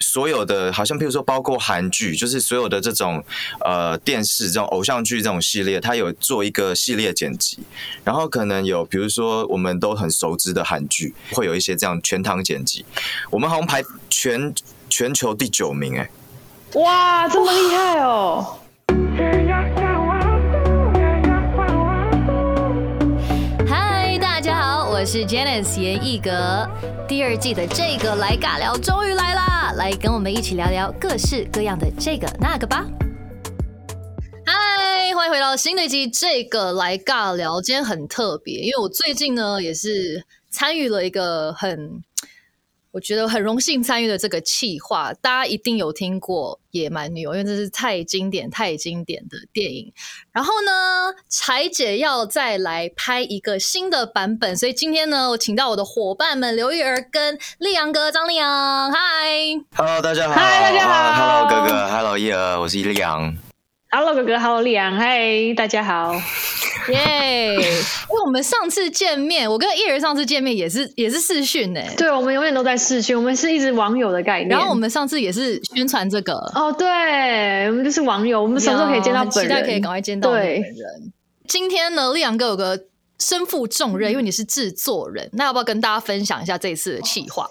所有的好像，譬如说，包括韩剧，就是所有的这种呃电视这种偶像剧这种系列，它有做一个系列剪辑，然后可能有，比如说我们都很熟知的韩剧，会有一些这样全堂剪辑，我们好像排全全球第九名，哎，哇，这么厉害哦！是 Janice 严艺格。第二季的这个来尬聊终于来啦，来跟我们一起聊聊各式各样的这个那个吧。嗨，欢迎回到新的一集这个来尬聊。今天很特别，因为我最近呢也是参与了一个很。我觉得很荣幸参与了这个企划，大家一定有听过《野蛮女友》，因为这是太经典、太经典的电影。然后呢，柴姐要再来拍一个新的版本，所以今天呢，我请到我的伙伴们刘玉儿跟丽阳哥张丽阳，嗨，Hello，大家好，嗨，大家好，Hello，哥哥，Hello，叶儿，我是丽阳，Hello，哥哥，Hello，丽阳，嗨，大家好。耶！因为我们上次见面，我跟艺人上次见面也是也是视讯呢。对，我们永远都在视讯，我们是一直网友的概念。然后我们上次也是宣传这个。哦，对，我们就是网友，我们什么时候可以见到本人？期待可以赶快见到本人。今天呢，丽阳哥有个身负重任，因为你是制作人，那要不要跟大家分享一下这次的企划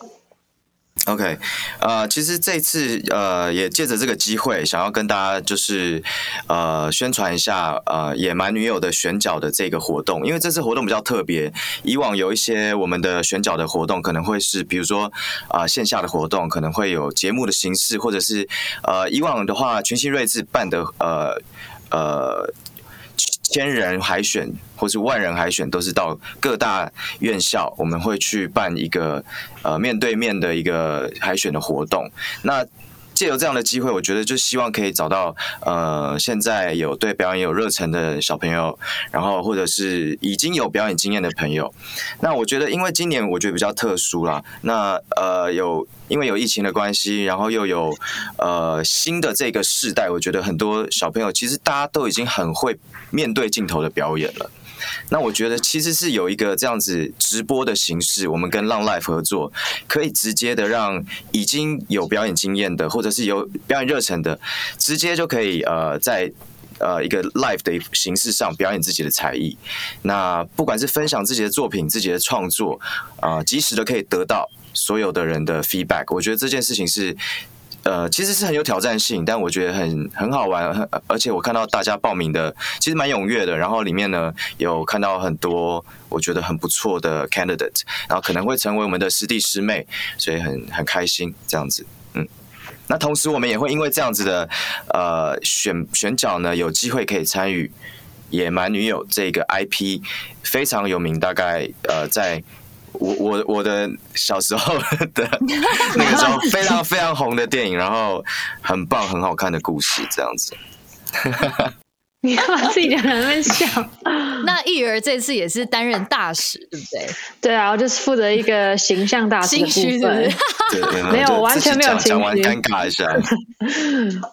？OK，呃，其实这次呃也借着这个机会，想要跟大家就是呃宣传一下呃野蛮女友的选角的这个活动，因为这次活动比较特别，以往有一些我们的选角的活动可能会是比如说啊线下的活动，可能会有节目的形式，或者是呃以往的话群星睿智办的呃呃。千人海选或是万人海选，都是到各大院校，我们会去办一个呃面对面的一个海选的活动。那借由这样的机会，我觉得就希望可以找到呃现在有对表演有热忱的小朋友，然后或者是已经有表演经验的朋友。那我觉得，因为今年我觉得比较特殊啦，那呃有因为有疫情的关系，然后又有呃新的这个世代，我觉得很多小朋友其实大家都已经很会面对镜头的表演了。那我觉得其实是有一个这样子直播的形式，我们跟浪 life 合作，可以直接的让已经有表演经验的，或者是有表演热忱的，直接就可以呃在呃一个 live 的形式上表演自己的才艺。那不管是分享自己的作品、自己的创作，啊，及时的可以得到所有的人的 feedback，我觉得这件事情是。呃，其实是很有挑战性，但我觉得很很好玩，而且我看到大家报名的其实蛮踊跃的，然后里面呢有看到很多我觉得很不错的 candidate，然后可能会成为我们的师弟师妹，所以很很开心这样子，嗯，那同时我们也会因为这样子的呃选选角呢，有机会可以参与《野蛮女友》这个 IP 非常有名，大概呃在。我我我的小时候 的那个时候非常非常红的电影，然后很棒很好看的故事，这样子。你要把自己讲在那边笑。那艺儿这次也是担任大使，对不对？对啊，我就是负责一个形象大使的部分。没有，完全没有讲完尴尬一下。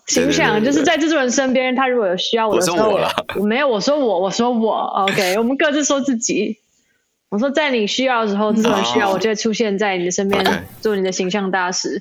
形象就是在制作人身边，他如果有需要我的时候，我没有，我说我，我说我，OK，我们各自说自己。我说，在你需要的时候，这种需要，我就会出现在你的身边，做你的形象大使，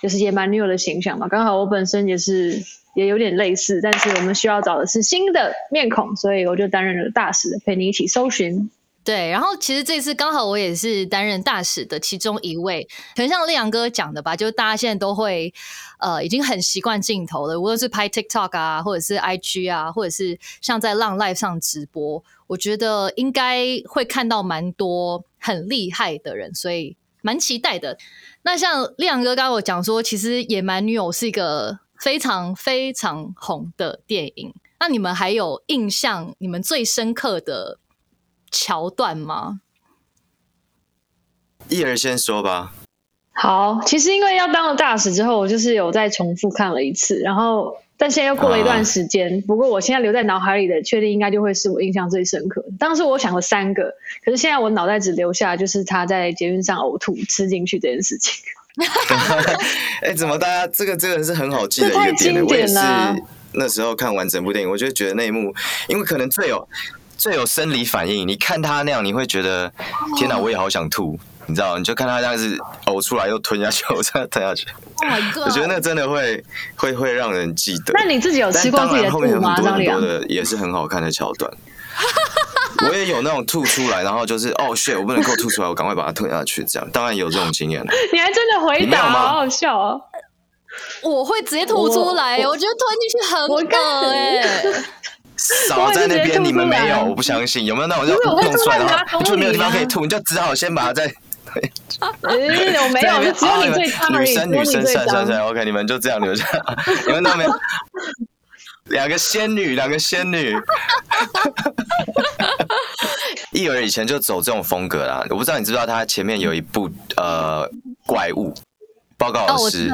就是野蛮女友的形象嘛。刚好我本身也是，也有点类似，但是我们需要找的是新的面孔，所以我就担任了大使，陪你一起搜寻。对，然后其实这次刚好我也是担任大使的其中一位，很像力阳哥讲的吧，就是大家现在都会呃，已经很习惯镜头了，无论是拍 TikTok 啊，或者是 IG 啊，或者是像在浪 Live 上直播。我觉得应该会看到蛮多很厉害的人，所以蛮期待的。那像力阳哥刚刚我讲说，其实《野蛮女友》是一个非常非常红的电影。那你们还有印象？你们最深刻的桥段吗？一人先说吧。好，其实因为要当了大使之后，我就是有再重复看了一次，然后。但现在又过了一段时间，不过我现在留在脑海里的，确定应该就会是我印象最深刻。当时我想了三个，可是现在我脑袋只留下就是他在捷运上呕吐吃进去这件事情。哎，怎么大家这个真的是很好记的一个点？我也是那时候看完整部电影，我就觉得那一幕，因为可能最有最有生理反应。你看他那样，你会觉得天哪，我也好想吐。你知道，你就看他这样子呕出来又吞下去，呕出来吞下去。我觉得那真的会会会让人记得。那你自己有吃过自己的吐吗？很多很多的也是很好看的桥段。我也有那种吐出来，然后就是哦，shit，我不能够吐出来，我赶快把它吞下去。这样当然有这种经验了。你还真的回答，好好笑哦。我会直接吐出来，我觉得吞进去很恶哎。少在那边，你们没有，我不相信。有没有那种就弄出来，然后就没有地方可以吐，你就只好先把它再。我没有，只有你最差女生女生算算算，OK，你们就这样留下。你们那边两个仙女，两个仙女。艺儿以前就走这种风格啦，我不知道你知不知道他前面有一部呃怪物报告老师。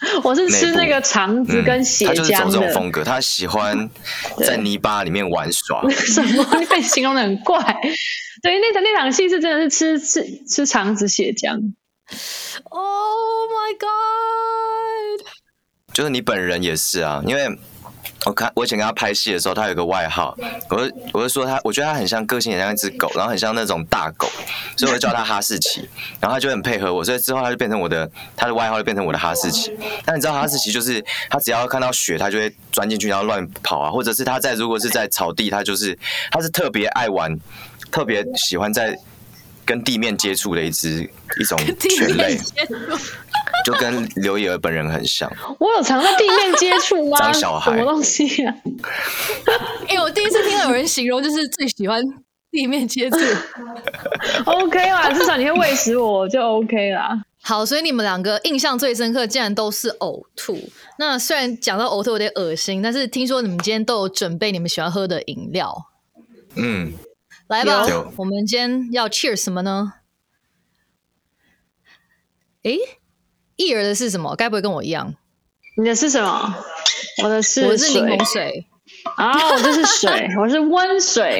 我是吃那个肠子跟血浆嗯。他就是走这种风格，他喜欢 在泥巴里面玩耍。什么？你被形容的很怪。对，那场那场戏是真的是吃吃吃肠子血浆。Oh my god！就是你本人也是啊，因为。我看我以前跟他拍戏的时候，他有个外号，我就我就说他，我觉得他很像个性，很像一只狗，然后很像那种大狗，所以我就叫他哈士奇，然后他就很配合我，所以之后他就变成我的，他的外号就变成我的哈士奇。但你知道哈士奇就是他只要看到雪，他就会钻进去然后乱跑啊，或者是他在如果是在草地，他就是他是特别爱玩，特别喜欢在跟地面接触的一只一种犬类。就跟刘以儿本人很像。我有常在地面接触吗？长小孩，什么东西啊？哎，我第一次听到有人形容，就是最喜欢地面接触。OK 啦，至少你会喂食我，就 OK 啦。好，所以你们两个印象最深刻，竟然都是呕吐。那虽然讲到呕吐有点恶心，但是听说你们今天都有准备你们喜欢喝的饮料。嗯，来吧，我们今天要 cheer 什么呢？哎。艺儿的是什么？该不会跟我一样？你的是什么？我的是我是柠檬水啊！我这是水，我是温水。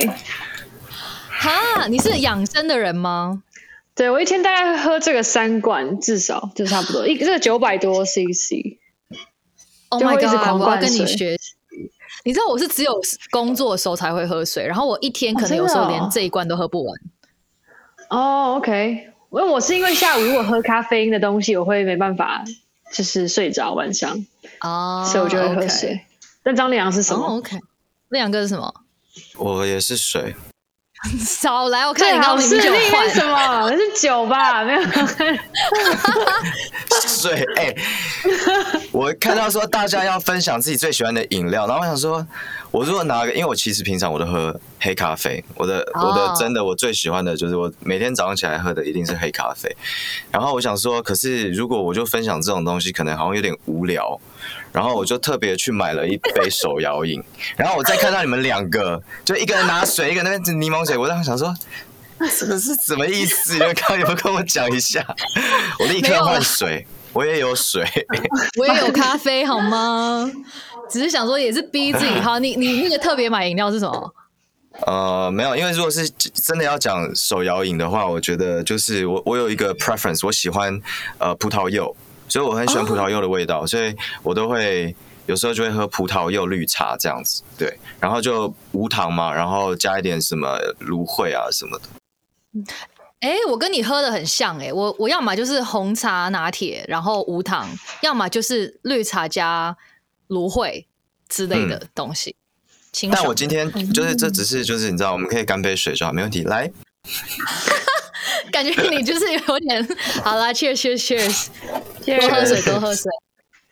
哈，你是养生的人吗？对，我一天大概喝这个三罐，至少就差不多一这个九百多 CC。Oh my god！我要跟你学习。你知道我是只有工作的时候才会喝水，然后我一天可能有时候连这一罐都喝不完。哦，OK。因为我是因为下午如果喝咖啡因的东西，我会没办法就是睡着晚上哦，所以我就会喝水。那张良是什么？OK，那两个是什么？我也是水。少来，我看你刚明明就换什么？那是酒吧？没有。水哎，我看到说大家要分享自己最喜欢的饮料，然后我想说，我如果拿个，因为我其实平常我都喝黑咖啡，我的我的真的我最喜欢的就是我每天早上起来喝的一定是黑咖啡。然后我想说，可是如果我就分享这种东西，可能好像有点无聊。然后我就特别去买了一杯手摇饮，然后我再看到你们两个，就一个人拿水，一个那边柠檬水，我当时想说，这个是什么意思？你们刚有没有跟我讲一下？我立刻换水，我也有水，我也有咖啡，好吗？只是想说，也是逼自己。好，你你那个特别买饮料是什么？呃，没有，因为如果是真的要讲手摇饮的话，我觉得就是我我有一个 preference，我喜欢呃葡萄柚。所以我很喜欢葡萄柚的味道，所以我都会有时候就会喝葡萄柚绿茶这样子，对，然后就无糖嘛，然后加一点什么芦荟啊什么的。哎，我跟你喝的很像哎，我我要么就是红茶拿铁，然后无糖，要么就是绿茶加芦荟之类的东西。但我今天就是这只是就是你知道，我们可以干杯水就好，没问题，来。感觉你就是有点好啦，Cheers，Cheers，Cheers，多喝水，多喝 水。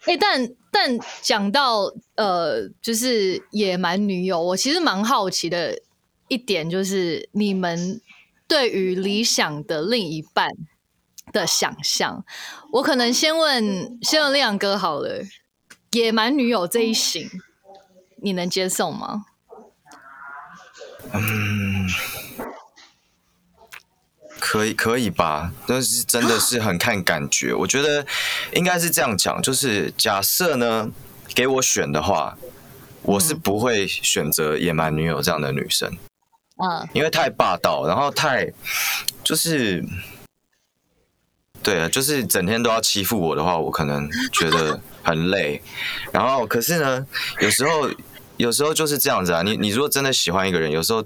哎，但但讲到呃，就是野蛮女友，我其实蛮好奇的一点就是，你们对于理想的另一半的想象。我可能先问先问亮哥好了，野蛮女友这一型，你能接受吗？嗯。可以可以吧，但是真的是很看感觉。我觉得应该是这样讲，就是假设呢，给我选的话，我是不会选择野蛮女友这样的女生，嗯，因为太霸道，然后太就是，对啊，就是整天都要欺负我的话，我可能觉得很累。然后可是呢，有时候有时候就是这样子啊，你你如果真的喜欢一个人，有时候，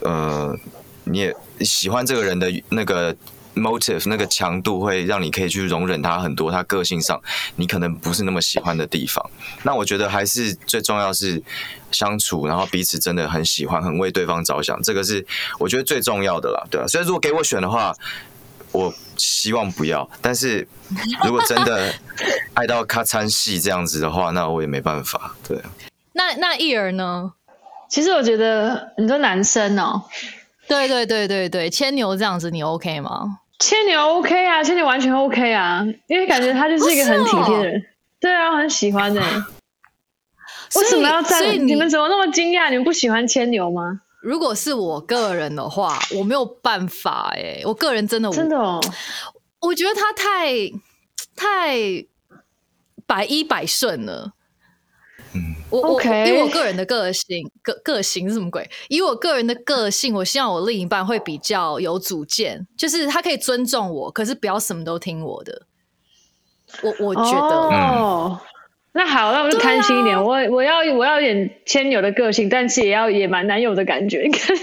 呃，你也。喜欢这个人的那个 motive 那个强度，会让你可以去容忍他很多他个性上你可能不是那么喜欢的地方。那我觉得还是最重要是相处，然后彼此真的很喜欢，很为对方着想，这个是我觉得最重要的啦，对啊。所以如果给我选的话，我希望不要。但是 如果真的爱到咔嚓戏这样子的话，那我也没办法，对。那那艺儿呢？其实我觉得你说男生哦，对对对对对，牵牛这样子你 OK 吗？牵牛 OK 啊，牵牛完全 OK 啊，因为感觉他就是一个很体贴的人。对啊，很喜欢的。为什么要在？你们怎么那么惊讶？你们不喜欢牵牛吗？如果是我个人的话，我没有办法哎，我个人真的真的哦，我觉得他太太百依百顺了。嗯，我我以我个人的个性个个性是什么鬼？以我个人的个性，我希望我另一半会比较有主见，就是他可以尊重我，可是不要什么都听我的。我我觉得哦，那好，那我就贪心一点，我我要我要演牵牛的个性，但是也要也蛮男友的感觉，你 看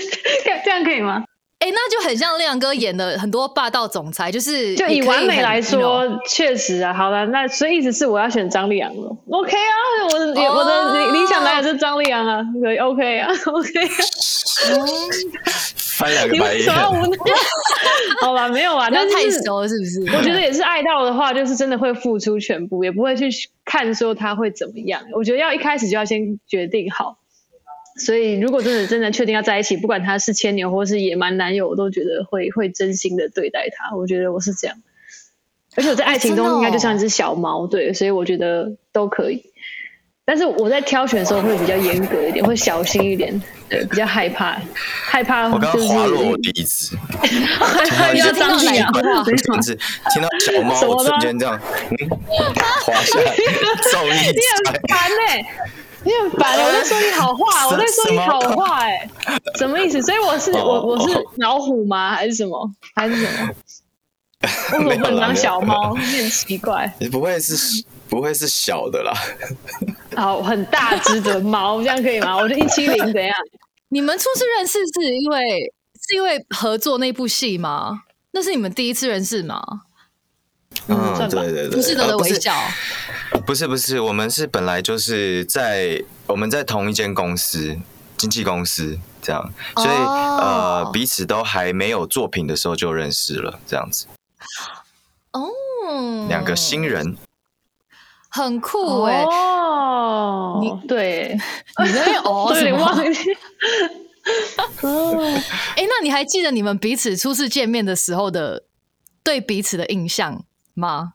这样可以吗？哎，那就很像亮哥演的很多霸道总裁，就是就以完美来说，确实啊。好了，那所以意思是我要选张丽阳了。OK 啊，我的我的理理想男友是张丽阳啊，可以 OK 啊，OK。翻两个白眼。好吧，没有啊，那太熟了是不是？我觉得也是爱到的话，就是真的会付出全部，也不会去看说他会怎么样。我觉得要一开始就要先决定好。所以，如果真的真的确定要在一起，不管他是牵牛或是野蛮男友，我都觉得会会真心的对待他。我觉得我是这样，而且我在爱情中应该就像一只小猫，对，所以我觉得都可以。但是我在挑选的时候会比较严格一点，会小心一点，对，比较害怕，害怕。我刚刚滑落我第一次，听到张丽阳，真是听到小猫，我瞬间这样，嗯，滑下你很烦呢。你很烦，我在说你好话，我在说你好话，哎，什么意思？所以我是我我是老虎吗？还是什么？还是什么？为什么不能当小猫？很奇怪。你不会是不会是小的啦？哦，很大只的猫，这样可以吗？我是一七零，怎样？你们初次认识是因为是因为合作那部戏吗？那是你们第一次认识吗？嗯，对对对，不是的微笑，不是不是，我们是本来就是在我们在同一间公司，经纪公司这样，所以呃彼此都还没有作品的时候就认识了，这样子。哦，两个新人，很酷哎！哦，你对，你在哦，有点忘记。哦，哎，那你还记得你们彼此初次见面的时候的对彼此的印象？吗？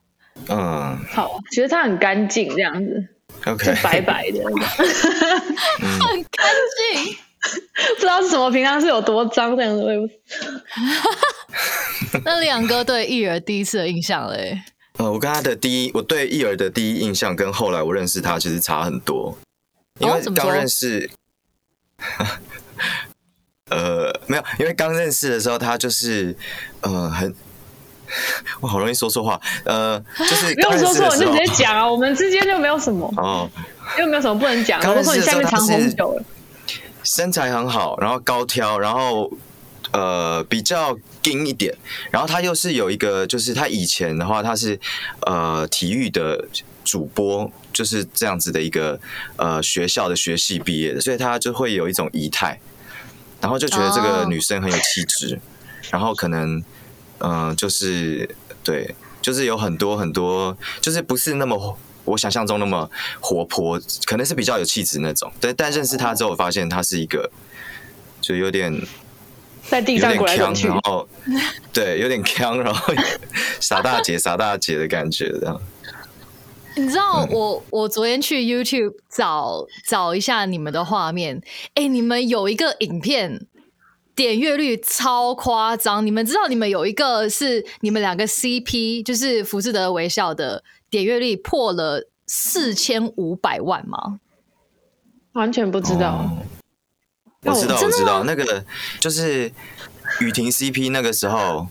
嗯，好，其实他很干净，这样子，OK，白白的，很干净，不知道是什么，平常是有多脏这样子。那两个对艺儿第一次的印象嘞？呃，我跟他的第一，我对艺儿的第一印象跟后来我认识他其实差很多，因为刚认识，呃，没有，因为刚认识的时候他就是呃很。我好容易说错话，呃，就是 不用说错，你就直接讲啊，我们之间就没有什么哦，又没有什么不能讲。我说你下面藏红酒了，身材很好，然后高挑，然后呃比较硬一点，然后他又是有一个，就是他以前的话他是呃体育的主播，就是这样子的一个呃学校的学系毕业的，所以他就会有一种仪态，然后就觉得这个女生很有气质，然后可能。嗯，就是对，就是有很多很多，就是不是那么我想象中那么活泼，可能是比较有气质那种。对，但认识他之后，我发现他是一个，就有点在地上滚来滚去，然后对，有点强，然后傻大姐傻大姐的感觉这样。你知道我我昨天去 YouTube 找找一下你们的画面，哎，你们有一个影片。点阅率超夸张！你们知道你们有一个是你们两个 CP，就是福士德微笑的点阅率破了四千五百万吗？完全不知道。我知道，我知道，那个就是雨婷 CP 那个时候。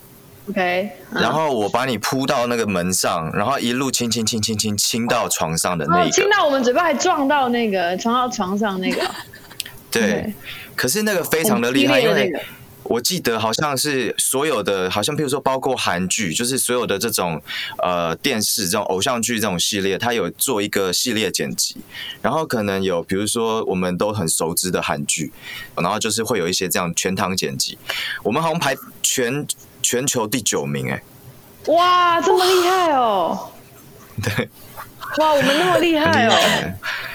OK。然后我把你扑到那个门上，然后一路亲亲亲亲亲亲到床上的那个，亲到我们嘴巴还撞到那个撞到床上那个。对。可是那个非常的厉害，因为我记得好像是所有的，好像譬如说包括韩剧，就是所有的这种呃电视这种偶像剧这种系列，它有做一个系列剪辑，然后可能有比如说我们都很熟知的韩剧，然后就是会有一些这样全堂剪辑，我们好像排全全球第九名，哎，哇，这么厉害哦！对，哇，我们那么厉害哦！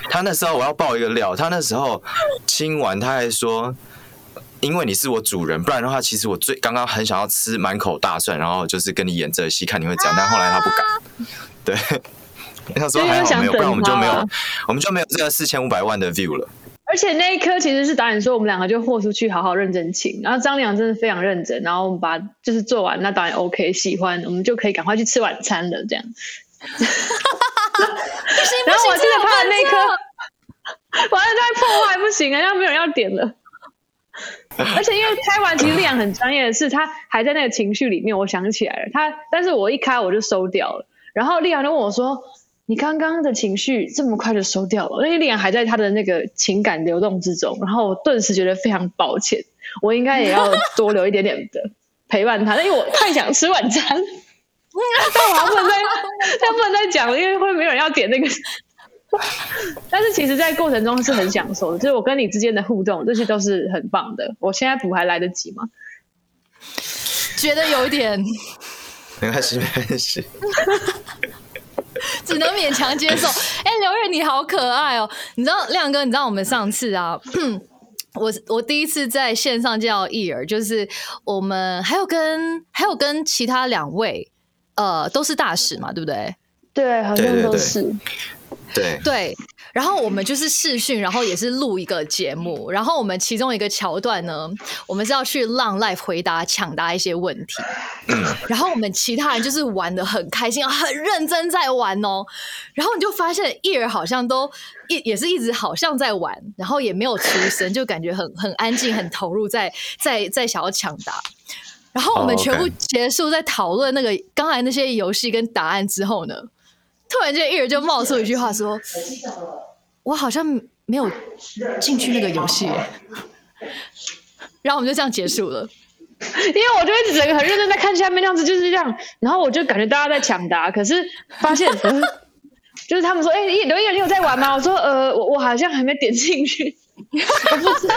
他那时候我要爆一个料，他那时候亲完他还说。因为你是我主人，不然的话，其实我最刚刚很想要吃满口大蒜，然后就是跟你演这戏，看你会怎样。但后来他不敢，对，他说还好没有，不然我们就没有，我们就没有这个四千五百万的 view 了。而且那一刻其实是导演说我们两个就豁出去，好好认真请。然后张良真的非常认真，然后我们把就是做完，那导演 OK 喜欢，我们就可以赶快去吃晚餐了。这样。然后我记得拍的那一刻，完了在破坏不行啊，要没有人要点了。而且因为开完，其实丽阳很专业的是，他还在那个情绪里面。我想起来了，他，但是我一开我就收掉了。然后丽阳就问我说：“你刚刚的情绪这么快就收掉了？”因为丽阳还在他的那个情感流动之中。然后我顿时觉得非常抱歉，我应该也要多留一点点的陪伴他，因为我太想吃晚餐。但我不能再，他不能再讲了，因为会没有人要点那个。但是其实，在过程中是很享受的，就是我跟你之间的互动，这些都是很棒的。我现在补还来得及吗？觉得有一点，没关系，没关系，只能勉强接受。哎，刘月你好可爱哦！你知道亮哥，你知道我们上次啊，我我第一次在线上见到艺儿，就是我们还有跟还有跟其他两位，呃，都是大使嘛，对不对？对，好像都是。对对，然后我们就是试训，然后也是录一个节目，然后我们其中一个桥段呢，我们是要去浪 live 回答抢答一些问题，然后我们其他人就是玩的很开心，很认真在玩哦，然后你就发现艺儿好像都一也是一直好像在玩，然后也没有出声，就感觉很很安静，很投入在在在想要抢答，然后我们全部结束在讨论那个刚才那些游戏跟答案之后呢。突然间，一人就冒出一句话说：“我好像没有进去那个游戏。”然后我们就这样结束了。因为我就一直整个很认真在看下面那样子，就是这样。然后我就感觉大家在抢答，可是发现 就是他们说：“哎，刘烨，你有在玩吗？”我说：“呃，我我好像还没点进去。” 我不知道，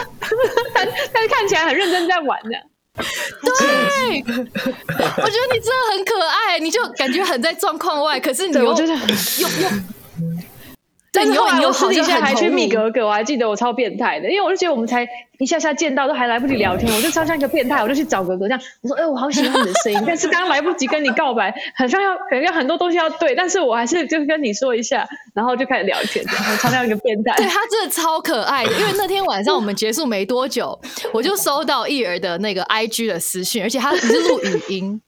但但是看起来很认真在玩的。对，我觉得你真的很可爱，你就感觉很在状况外，可是你又又又。对，你后来又私底下还去密格格，我还记得我超变态的，因为我就觉得我们才一下下见到，都还来不及聊天，我就超像一个变态，我就去找格格这样，我说，哎，我好喜欢你的声音，但是刚刚来不及跟你告白，好像要可能要很多东西要对，但是我还是就跟你说一下，然后就开始聊天，超像一个变态。对他真的超可爱的，因为那天晚上我们结束没多久，我就收到艺儿的那个 IG 的私讯，而且他只是录语音，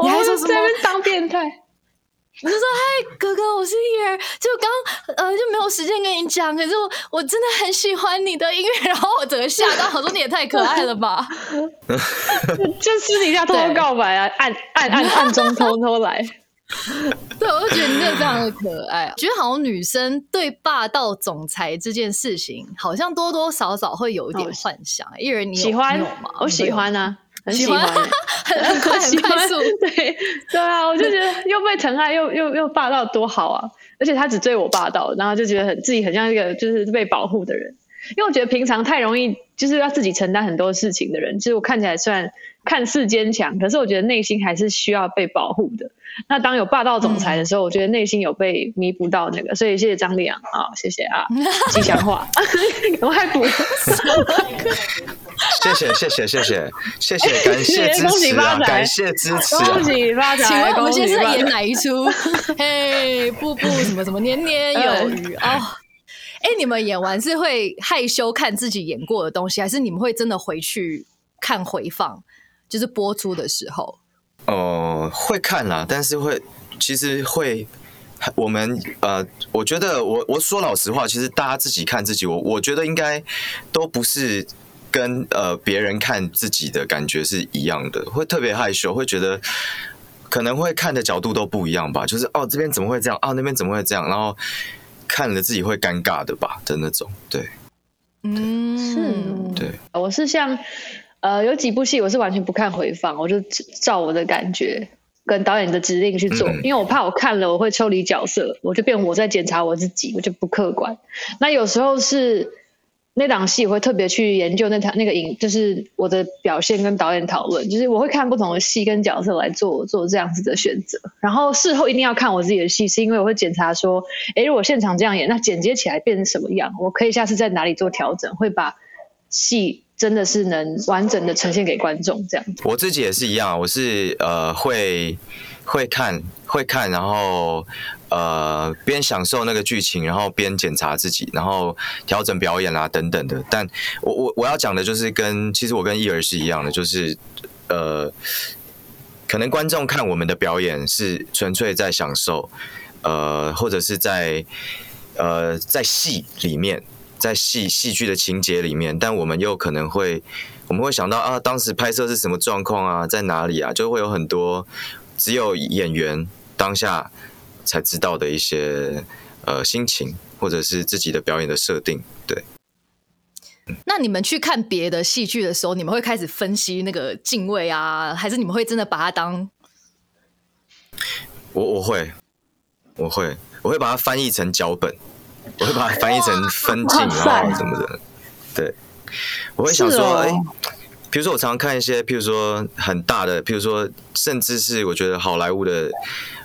你还说什么当变态？我就说：“嗨，哥哥，我是叶儿，就刚呃就没有时间跟你讲，可是我我真的很喜欢你的音乐，然后我整个吓到，我说你也太可爱了吧！就私底下偷偷告白啊，暗暗暗暗中偷偷来。对，我就觉得你真的非常的可爱。觉得好像女生对霸道总裁这件事情，好像多多少少会有一点幻想。叶儿，你喜欢吗？我喜欢啊。”很喜欢，很很快很快速，对对啊，我就觉得又被疼爱又又又霸道多好啊！而且他只对我霸道，然后就觉得很自己很像一个就是被保护的人。因为我觉得平常太容易就是要自己承担很多事情的人，其实我看起来虽然看似坚强，可是我觉得内心还是需要被保护的。那当有霸道总裁的时候，我觉得内心有被弥补到那个，所以谢谢张丽阳啊，谢谢啊，吉祥话，我还补。谢谢谢谢谢谢谢谢，感谢支持啊！感谢支持，恭喜发财！请问我们现在演哪一出？嘿，步步什么什么年年有余哦！哎，你们演完是会害羞看自己演过的东西，还是你们会真的回去看回放？就是播出的时候？哦，会看啦，但是会其实会我们呃，我觉得我我说老实话，其实大家自己看自己，我我觉得应该都不是。跟呃别人看自己的感觉是一样的，会特别害羞，会觉得可能会看的角度都不一样吧。就是哦这边怎么会这样啊那边怎么会这样，然后看了自己会尴尬的吧的那种。对，嗯，是，对，我是像呃，有几部戏我是完全不看回放，我就照我的感觉跟导演的指令去做，因为我怕我看了我会抽离角色，我就变我在检查我自己，我就不客观。那有时候是。那档戏我会特别去研究那场那个影，就是我的表现跟导演讨论，就是我会看不同的戏跟角色来做做这样子的选择。然后事后一定要看我自己的戏，是因为我会检查说，哎，如果现场这样演，那剪接起来变成什么样？我可以下次在哪里做调整，会把戏真的是能完整的呈现给观众这样子。我自己也是一样，我是呃会会看会看，然后。呃，边享受那个剧情，然后边检查自己，然后调整表演啊等等的。但我我我要讲的就是跟其实我跟伊儿是一样的，就是呃，可能观众看我们的表演是纯粹在享受，呃，或者是在呃在戏里面，在戏戏剧的情节里面，但我们又可能会我们会想到啊，当时拍摄是什么状况啊，在哪里啊，就会有很多只有演员当下。才知道的一些呃心情，或者是自己的表演的设定，对。那你们去看别的戏剧的时候，你们会开始分析那个敬畏啊，还是你们会真的把它当？我我会，我会，我会把它翻译成脚本，我会把它翻译成分镜，然后什么的。对，我会想说，哎。比如说，我常常看一些，譬如说很大的，譬如说，甚至是我觉得好莱坞的，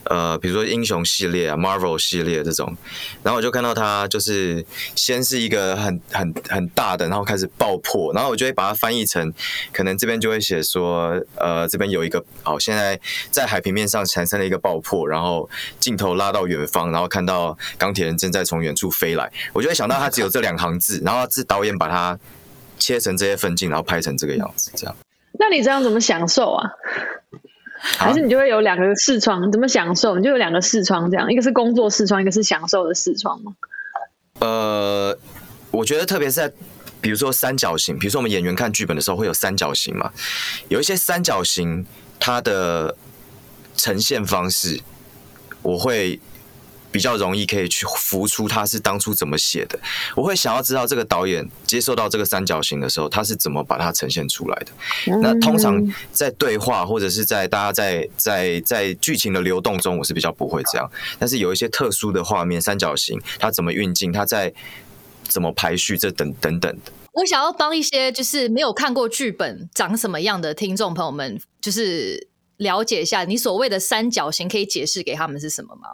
呃，比如说英雄系列啊，Marvel 系列这种，然后我就看到它就是先是一个很很很大的，然后开始爆破，然后我就会把它翻译成，可能这边就会写说，呃，这边有一个，好，现在在海平面上产生了一个爆破，然后镜头拉到远方，然后看到钢铁人正在从远处飞来，我就会想到它只有这两行字，然后是导演把它。切成这些分镜，然后拍成这个样子，这样。那你这样怎么享受啊？还是你就会有两个视窗？怎么享受？你就有两个视窗，这样，一个是工作视窗，一个是享受的视窗吗？呃，我觉得特别是在比如说三角形，比如说我们演员看剧本的时候会有三角形嘛，有一些三角形它的呈现方式，我会。比较容易可以去浮出他是当初怎么写的，我会想要知道这个导演接受到这个三角形的时候，他是怎么把它呈现出来的。那通常在对话或者是在大家在在在剧情的流动中，我是比较不会这样。但是有一些特殊的画面，三角形它怎么运镜，它在怎么排序，这等等等的。我想要帮一些就是没有看过剧本长什么样的听众朋友们，就是了解一下你所谓的三角形，可以解释给他们是什么吗？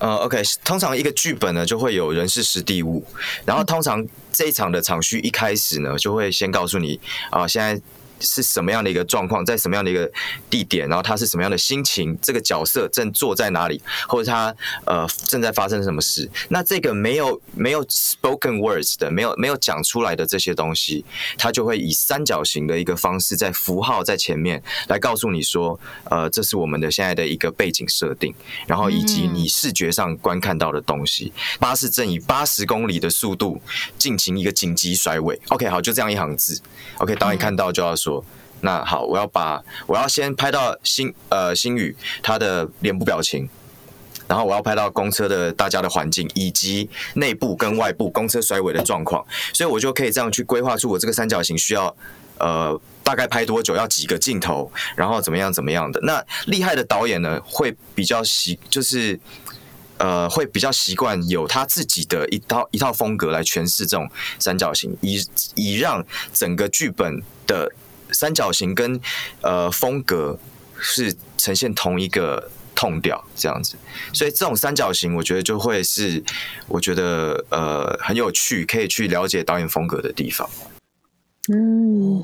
呃，OK，通常一个剧本呢就会有人事实地物，然后通常这一场的场序一开始呢就会先告诉你啊，现在。是什么样的一个状况，在什么样的一个地点，然后他是什么样的心情，这个角色正坐在哪里，或者他呃正在发生什么事？那这个没有没有 spoken words 的，没有没有讲出来的这些东西，他就会以三角形的一个方式，在符号在前面来告诉你说，呃，这是我们的现在的一个背景设定，然后以及你视觉上观看到的东西。巴士正以八十公里的速度进行一个紧急甩尾。OK，好，就这样一行字。OK，当你看到就要说。那好，我要把我要先拍到星呃星宇他的脸部表情，然后我要拍到公车的大家的环境以及内部跟外部公车甩尾的状况，所以我就可以这样去规划出我这个三角形需要呃大概拍多久，要几个镜头，然后怎么样怎么样的。那厉害的导演呢，会比较习就是呃会比较习惯有他自己的一套一套风格来诠释这种三角形，以以让整个剧本的。三角形跟呃风格是呈现同一个痛调这样子，所以这种三角形我觉得就会是我觉得呃很有趣，可以去了解导演风格的地方。嗯，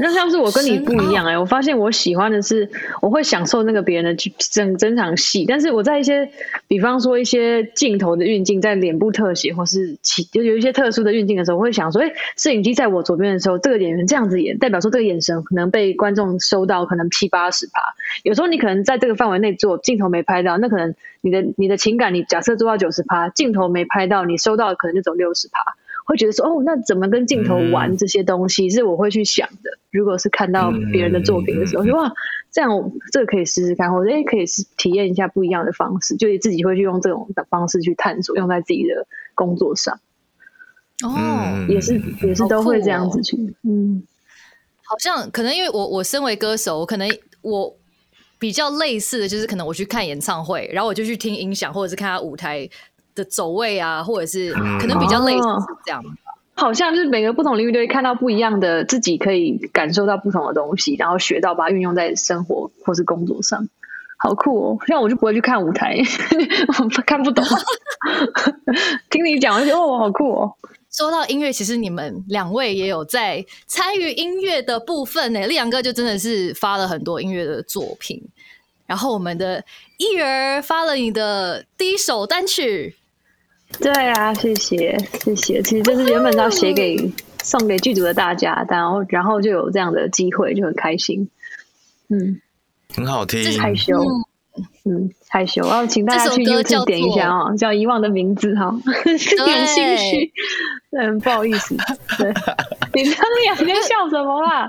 那像是我跟你不一样哎，我发现我喜欢的是我会享受那个别人的整整场戏，但是我在一些比方说一些镜头的运镜，在脸部特写或是其就有一些特殊的运镜的时候，我会想说，哎，摄影机在我左边的时候，这个演员这样子演，代表说这个眼神可能被观众收到，可能七八十趴。有时候你可能在这个范围内做镜头没拍到，那可能你的你的情感，你假设做到九十趴，镜头没拍到，你收到可能就走六十趴。会觉得说哦，那怎么跟镜头玩这些东西是我会去想的。如果是看到别人的作品的时候，说哇，这样这个可以试试看，或者可以是体验一下不一样的方式，就自己会去用这种的方式去探索，用在自己的工作上。哦，也是也是都会这样子去，嗯。好像可能因为我我身为歌手，我可能我比较类似的就是可能我去看演唱会，然后我就去听音响，或者是看他舞台的走位啊，或者是可能比较类似这样。好像就是每个不同领域都会看到不一样的自己，可以感受到不同的东西，然后学到把它运用在生活或是工作上，好酷哦！像我就不会去看舞台，我看不懂。听你讲，我觉得哦，好酷哦。说到音乐，其实你们两位也有在参与音乐的部分呢。力阳哥就真的是发了很多音乐的作品，然后我们的艺儿发了你的第一首单曲。对啊，谢谢谢谢。其实就是原本要写给送给剧组的大家，然后然后就有这样的机会，就很开心。嗯，很好听。害羞，嗯，害羞。然后请大家去 YouTube 点一下哦，叫《遗忘的名字》哈，有 点心虚，嗯，不好意思。对，你张脸在笑什么啦？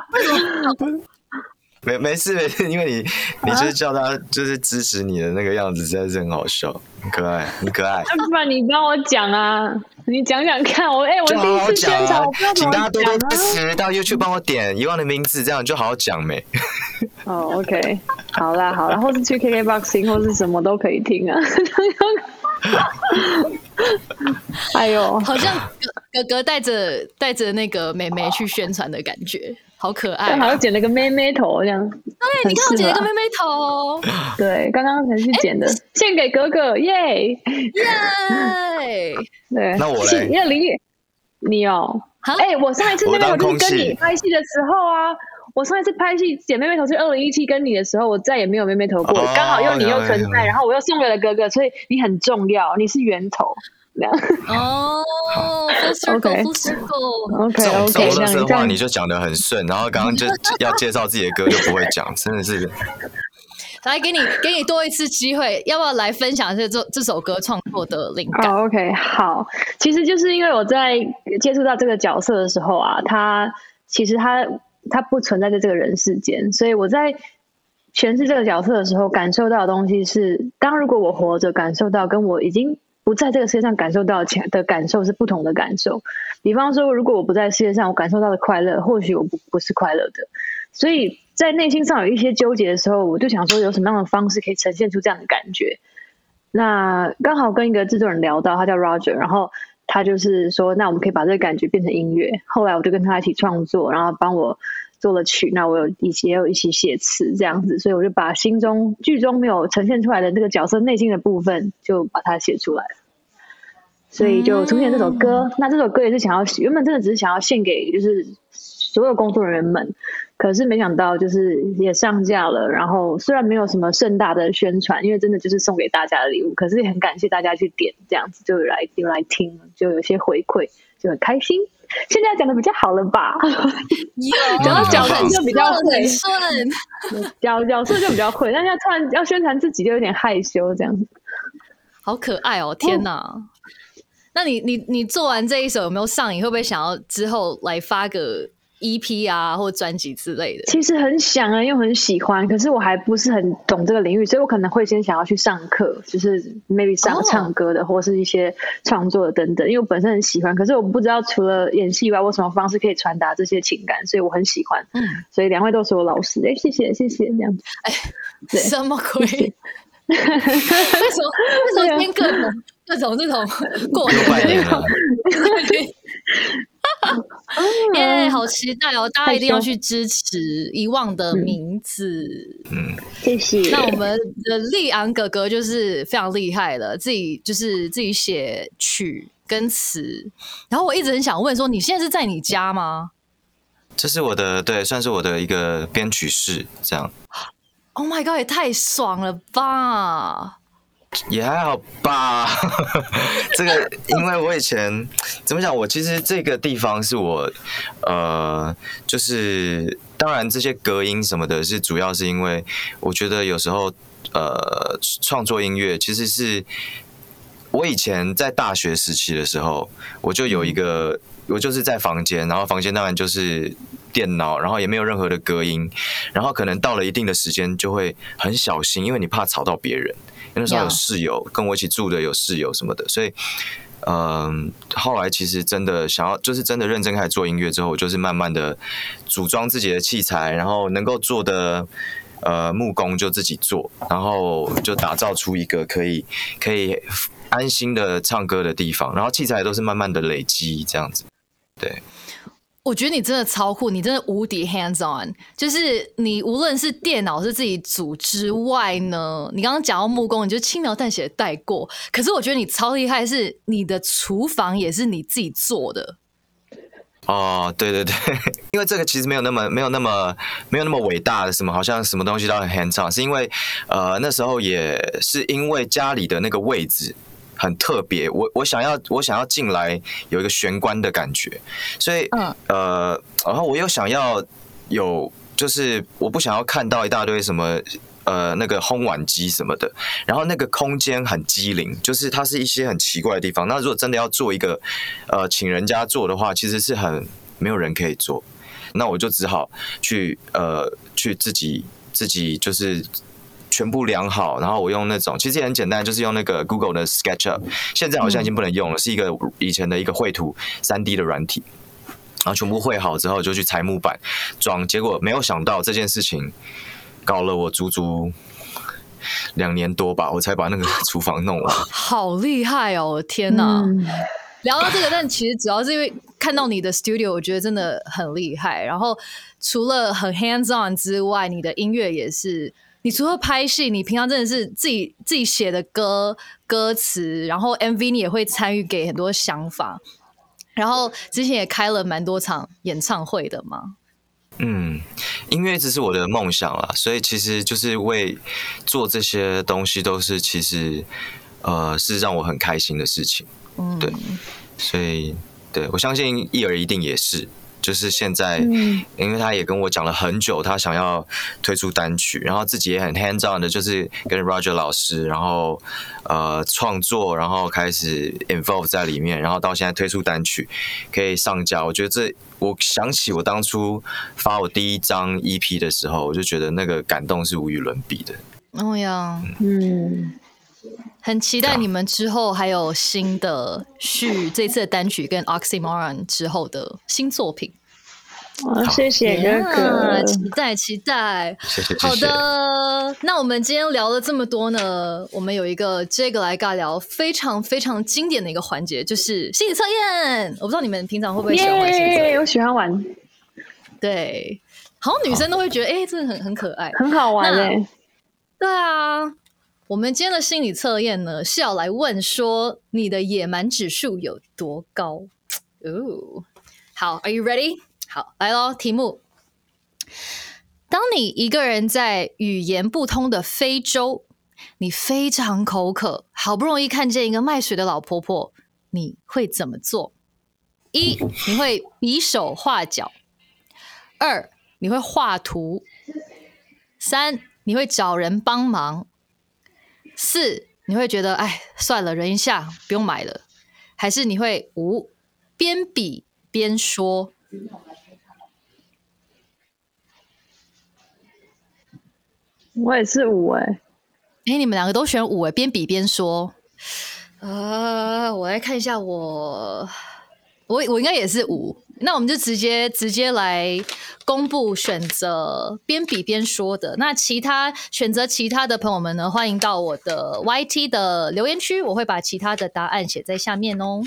没没事没事，因为你 你就是叫他就是支持你的那个样子，实在是很好笑，很可爱，很可爱。不然你帮我讲啊，你讲讲看，我哎，我第一次宣传，请大家多多支持，到 YouTube 帮我点遗忘的名字，这样就好好讲没。哦 OK，好啦好啦，或是去 KKBoxing 或是什么都可以听啊。哎呦，好像哥哥带着带着那个妹妹去宣传的感觉。好可爱，好像剪了个妹妹头这样。对，你看我剪了个妹妹头。对，刚刚才去剪的，献给哥哥，耶耶。对，那我嘞？那林雨，你哦，哎，我上一次妹妹头就是跟你拍戏的时候啊，我上一次拍戏剪妹妹头是二零一七跟你的时候，我再也没有妹妹头过，刚好又你又存在，然后我又送给了哥哥，所以你很重要，你是源头。哦，OK，OK，OK，这种这种的话你就讲的很顺，然后刚刚就 要介绍自己的歌就不会讲，真的是。来，给你给你多一次机会，要不要来分享一下这这首歌创作的灵感？OK，好，其实就是因为我在接触到这个角色的时候啊，他其实他他不存在在这个人世间，所以我在诠释这个角色的时候，感受到的东西是，当如果我活着，感受到跟我已经。不在这个世界上感受到的感受是不同的感受。比方说，如果我不在世界上，我感受到的快乐，或许我不不是快乐的。所以在内心上有一些纠结的时候，我就想说，有什么样的方式可以呈现出这样的感觉？那刚好跟一个制作人聊到，他叫 Roger，然后他就是说，那我们可以把这个感觉变成音乐。后来我就跟他一起创作，然后帮我。做了曲，那我有一起也有一起写词这样子，所以我就把心中剧中没有呈现出来的那个角色内心的部分，就把它写出来所以就出现这首歌。那这首歌也是想要原本真的只是想要献给就是所有工作人员们，可是没想到就是也上架了。然后虽然没有什么盛大的宣传，因为真的就是送给大家的礼物，可是也很感谢大家去点这样子，就来就来听，就有些回馈，就很开心。现在讲的比较好了吧？讲到角色就比较会顺，角角色就比较会，但要突然要宣传自己就有点害羞，这样子。好可爱哦！天哪，那你你你做完这一首有没有上瘾？会不会想要之后来发个？EP 啊，或专辑之类的，其实很想啊，又很喜欢，可是我还不是很懂这个领域，所以我可能会先想要去上课，就是 maybe 上唱歌的，或是一些创作的等等。因为我本身很喜欢，可是我不知道除了演戏以外，我什么方式可以传达这些情感，所以我很喜欢。嗯，所以两位都是我老师，哎，谢谢谢谢这样子。哎，什么鬼？为什么为什么听各种各种这种过年？耶，好期待哦！大家一定要去支持《遗忘的名字》。嗯，谢谢。那我们的利昂哥哥就是非常厉害了，自己就是自己写曲跟词。然后我一直很想问说，你现在是在你家吗？这是我的，对，算是我的一个编曲室，这样。Oh my god，也太爽了吧！也还好吧，这个因为我以前怎么讲，我其实这个地方是我呃，就是当然这些隔音什么的，是主要是因为我觉得有时候呃，创作音乐其实是我以前在大学时期的时候，我就有一个，我就是在房间，然后房间当然就是电脑，然后也没有任何的隔音，然后可能到了一定的时间就会很小心，因为你怕吵到别人。那时候有室友跟我一起住的，有室友什么的，所以嗯，后来其实真的想要，就是真的认真开始做音乐之后，就是慢慢的组装自己的器材，然后能够做的呃木工就自己做，然后就打造出一个可以可以安心的唱歌的地方，然后器材都是慢慢的累积这样子，对。我觉得你真的超酷，你真的无敌 hands on。就是你无论是电脑是自己组之外呢，你刚刚讲到木工，你就轻描淡写带过。可是我觉得你超厉害，是你的厨房也是你自己做的。哦，对对对，因为这个其实没有那么没有那么没有那么伟大的什么，好像什么东西都很 hands on，是因为呃那时候也是因为家里的那个位置。很特别，我我想要我想要进来有一个玄关的感觉，所以呃，然后我又想要有，就是我不想要看到一大堆什么呃那个烘碗机什么的，然后那个空间很机灵，就是它是一些很奇怪的地方。那如果真的要做一个呃请人家做的话，其实是很没有人可以做，那我就只好去呃去自己自己就是。全部量好，然后我用那种其实也很简单，就是用那个 Google 的 SketchUp，现在好像已经不能用了，是一个以前的一个绘图三 D 的软体。然后全部绘好之后，就去裁木板装。结果没有想到这件事情搞了我足足两年多吧，我才把那个厨房弄完。好厉害哦！天哪！聊到这个，但其实主要是因为看到你的 Studio，我觉得真的很厉害。然后除了很 hands on 之外，你的音乐也是。你除了拍戏，你平常真的是自己自己写的歌歌词，然后 MV 你也会参与给很多想法，然后之前也开了蛮多场演唱会的嘛。嗯，音乐一直是我的梦想啦，所以其实就是为做这些东西都是其实呃是让我很开心的事情。嗯，对，所以对我相信一儿一定也是。就是现在，因为他也跟我讲了很久，他想要推出单曲，然后自己也很 hands on 的，就是跟 Roger 老师，然后呃创作，然后开始 involve 在里面，然后到现在推出单曲可以上架。我觉得这，我想起我当初发我第一张 EP 的时候，我就觉得那个感动是无与伦比的。哦呀，嗯。很期待你们之后还有新的续这次的单曲跟 Oxymoron 之后的新作品。谢谢哥哥，期待期待。谢谢。好的，那我们今天聊了这么多呢，我们有一个这个来尬聊非常非常经典的一个环节，就是心理测验。我不知道你们平常会不会喜欢玩心理测验？我喜欢玩。对，好像女生都会觉得，哎，真的很很可爱，很好玩哎。对啊。我们今天的心理测验呢，是要来问说你的野蛮指数有多高？哦，好，Are you ready？好，来喽，题目：当你一个人在语言不通的非洲，你非常口渴，好不容易看见一个卖水的老婆婆，你会怎么做？一，你会比手画脚；二，你会画图；三，你会找人帮忙。四，你会觉得哎，算了，忍一下，不用买了。还是你会五，边比边说。我也是五哎，哎，你们两个都选五哎，边比边说。呃，我来看一下我。我我应该也是五，那我们就直接直接来公布选择边比边说的。那其他选择其他的朋友们呢，欢迎到我的 YT 的留言区，我会把其他的答案写在下面哦。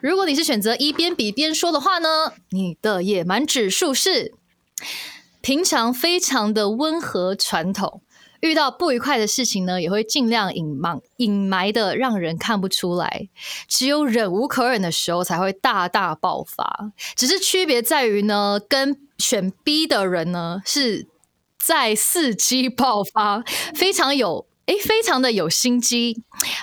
如果你是选择一边比边说的话呢，你的野蛮指数是平常非常的温和传统。遇到不愉快的事情呢，也会尽量隐瞒、隐瞒的，让人看不出来。只有忍无可忍的时候，才会大大爆发。只是区别在于呢，跟选 B 的人呢，是在伺机爆发，非常有诶，非常的有心机。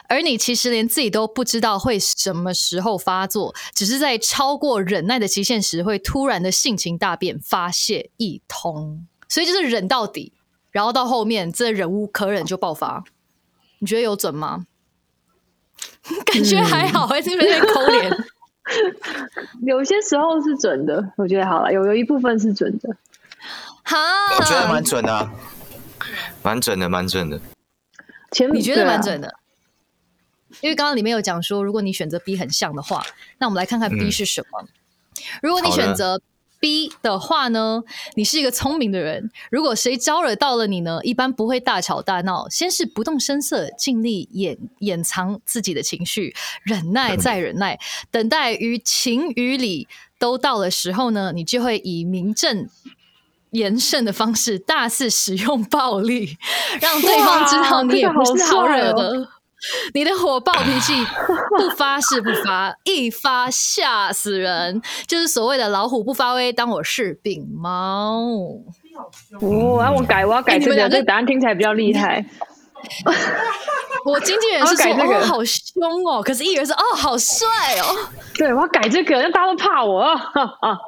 而你其实连自己都不知道会什么时候发作，只是在超过忍耐的极限时，会突然的性情大变，发泄一通。所以就是忍到底。然后到后面，这忍无可忍就爆发，你觉得有准吗？感觉还好，还是有点抠脸。有些时候是准的，我觉得好了，有有一部分是准的。好，我觉得蛮准的，蛮准的，蛮准的。前你觉得蛮准的？因为刚刚里面有讲说，如果你选择 B 很像的话，那我们来看看 B 是什么。如果你选择 B 的话呢，你是一个聪明的人。如果谁招惹到了你呢，一般不会大吵大闹，先是不动声色，尽力掩掩藏自己的情绪，忍耐再忍耐，等待于情与理都到了时候呢，你就会以名正。严胜的方式，大肆使用暴力，让对方知道你也不是好惹的。你的火爆脾气不发是不发，一发吓死人，就是所谓的老虎不发威，当我是病猫。哇，我改，我要改这个，这个答案听起来比较厉害。我经纪人是说哦好凶哦，可是艺人是哦好帅哦。对，我要改这个，让大家都怕我啊。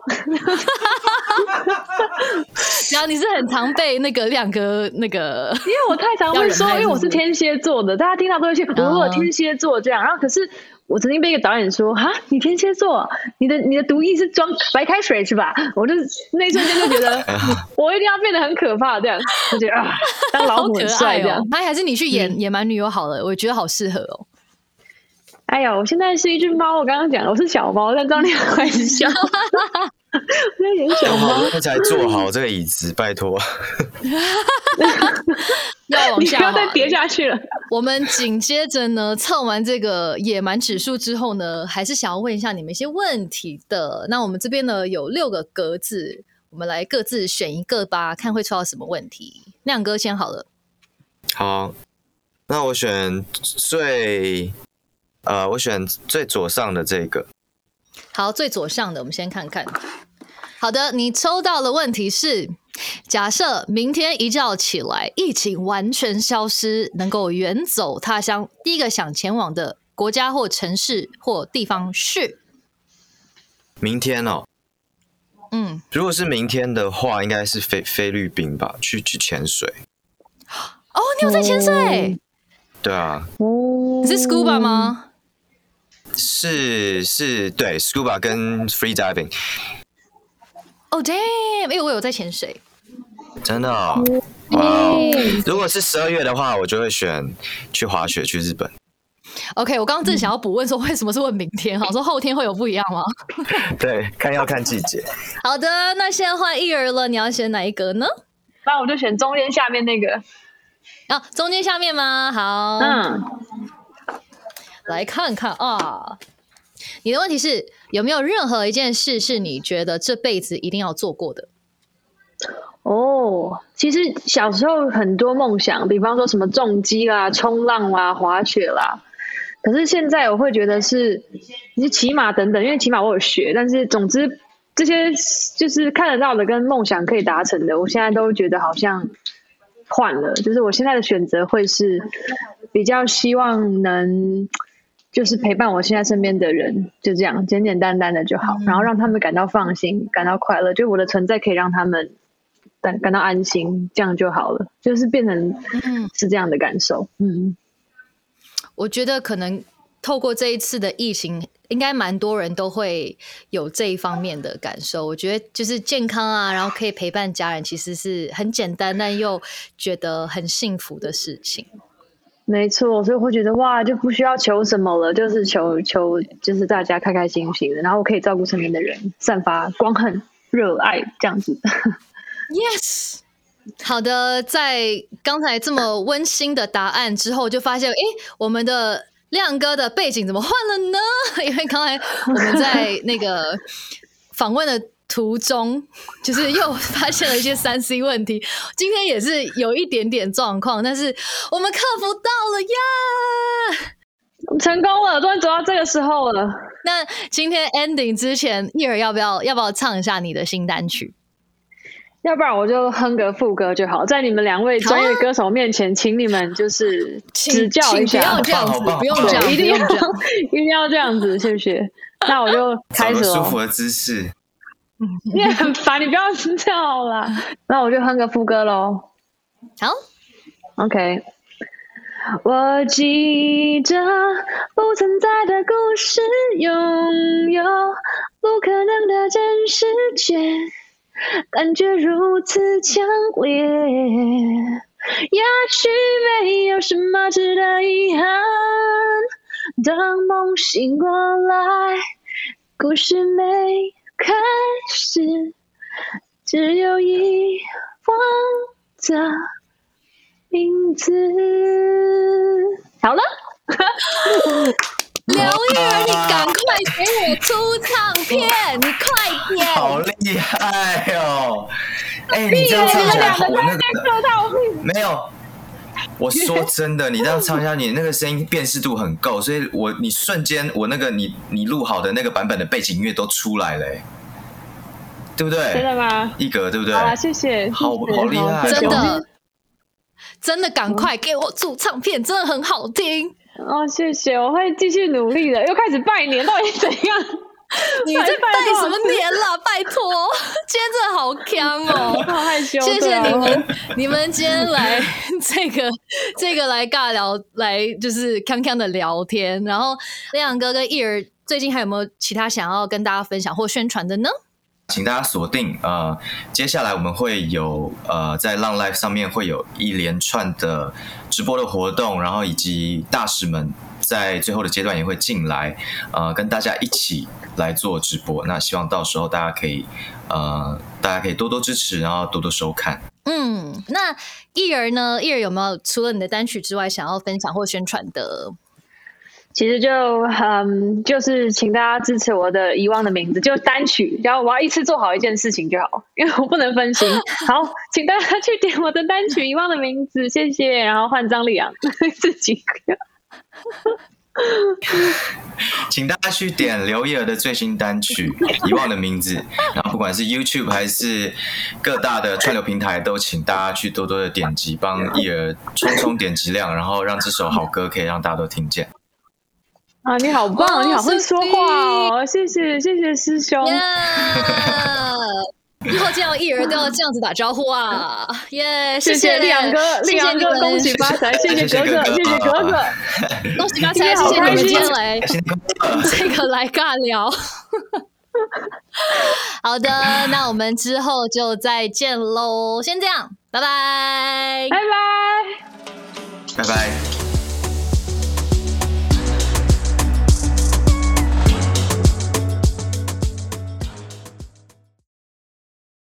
然后你是很常被那个两个那个，因为我太常会说，因为我是天蝎座的，大家听到都会去，我天蝎座这样。然后可是。我曾经被一个导演说：“哈，你天蝎座，你的你的毒液是装白开水是吧？”我就那一瞬间就觉得，我一定要变得很可怕，这样我觉得啊，当老虎很帅这样。那还是你去演野蛮女友好了，我觉得好适合哦。哎呀，我现在是一只猫，我刚刚讲了，我是小猫，在当你玩笑。在演小猫，才坐好这个椅子，拜托。要往下，不要再跌下去了。我们紧接着呢，测完这个野蛮指数之后呢，还是想要问一下你们一些问题的。那我们这边呢有六个格子，我们来各自选一个吧，看会抽到什么问题。亮哥先好了。好，那我选最，呃，我选最左上的这个。好，最左上的，我们先看看。好的，你抽到的问题是。假设明天一觉起来，疫情完全消失，能够远走他乡，第一个想前往的国家或城市或地方是？明天哦，嗯，如果是明天的话，应该是菲菲律宾吧，去去潜水。哦，你有在潜水？对啊。哦，是 scuba 吗？是是，对，scuba 跟 free diving。哦，damn！因为我有在潜水，真的哦。如果是十二月的话，我就会选去滑雪去日本。OK，我刚刚正想要补问说，为什么是问明天？好，说后天会有不一样吗？对，看要看季节。好的，那现在换艺儿了，你要选哪一格呢？那我就选中间下面那个。啊，中间下面吗？好，嗯，来看看啊。你的问题是有没有任何一件事是你觉得这辈子一定要做过的？哦，其实小时候很多梦想，比方说什么重机啦、冲浪啦、滑雪啦。可是现在我会觉得是，你骑马等等，因为骑马我有学。但是总之这些就是看得到的跟梦想可以达成的，我现在都觉得好像换了。就是我现在的选择会是比较希望能。就是陪伴我现在身边的人，就这样简简单单的就好，然后让他们感到放心，感到快乐。就我的存在可以让他们感感到安心，这样就好了。就是变成是这样的感受。嗯，我觉得可能透过这一次的疫情，应该蛮多人都会有这一方面的感受。我觉得就是健康啊，然后可以陪伴家人，其实是很简单但又觉得很幸福的事情。没错，所以会觉得哇，就不需要求什么了，就是求求就是大家开开心心的，然后我可以照顾身边的人，散发光很热爱这样子。Yes，好的，在刚才这么温馨的答案之后，就发现，哎，我们的亮哥的背景怎么换了呢？因为刚才我们在那个访问的。途中 就是又发现了一些三 C 问题，今天也是有一点点状况，但是我们克服到了呀，成功了，终于走到这个时候了。那今天 ending 之前，一儿要不要要不要唱一下你的新单曲？要不然我就哼个副歌就好，在你们两位专业歌手面前，请你们就是指教一下，不要这样子，不用这样，一定要一定要这样子，谢谢。那我就开始了舒服的姿势。你很烦，你不要叫了。那我就哼个副歌喽。好，OK。我记着不存在的故事，拥有不可能的真实，却感觉如此强烈。也许没有什么值得遗憾。当梦醒过来，故事没开始，只有遗忘的名字。好了。刘玉儿，你赶快给我出唱片！你快点！好厉害哦！哎，你这样唱起来，我那个没有。我说真的，你这样唱一下，你那个声音辨识度很够，所以我你瞬间我那个你你录好的那个版本的背景音乐都出来了，对不对？真的吗？一格对不对？好，谢谢。好好厉害，真的真的，赶快给我出唱片，真的很好听。哦，谢谢，我会继续努力的。又开始拜年，到底怎样？你这拜什么年了？拜托，今天真的好强哦，好害羞。谢谢你们，你们今天来这个这个来尬聊，来就是康康的聊天。然后亮哥跟艺儿最近还有没有其他想要跟大家分享或宣传的呢？请大家锁定呃，接下来我们会有呃，在浪 life 上面会有一连串的直播的活动，然后以及大使们在最后的阶段也会进来，呃，跟大家一起来做直播。那希望到时候大家可以呃，大家可以多多支持，然后多多收看。嗯，那艺儿呢？艺儿有没有除了你的单曲之外，想要分享或宣传的？其实就嗯，就是请大家支持我的遗忘的名字，就单曲，然后我要一次做好一件事情就好，因为我不能分心。好，请大家去点我的单曲《遗忘的名字》，谢谢。然后换张丽阳 自己。请大家去点刘烨儿的最新单曲《遗忘的名字》，然后不管是 YouTube 还是各大的串流平台，都请大家去多多的点击，帮叶儿冲冲点击量，然后让这首好歌可以让大家都听见。啊，你好棒！你好会说话哦，谢谢谢谢师兄。以后见到艺人都要这样子打招呼啊！耶，谢谢丽阳哥，丽阳哥恭喜发财，谢谢哥哥，谢谢哥哥，恭喜发财，谢谢你们今天来这个来尬聊。好的，那我们之后就再见喽，先这样，拜拜，拜拜，拜拜。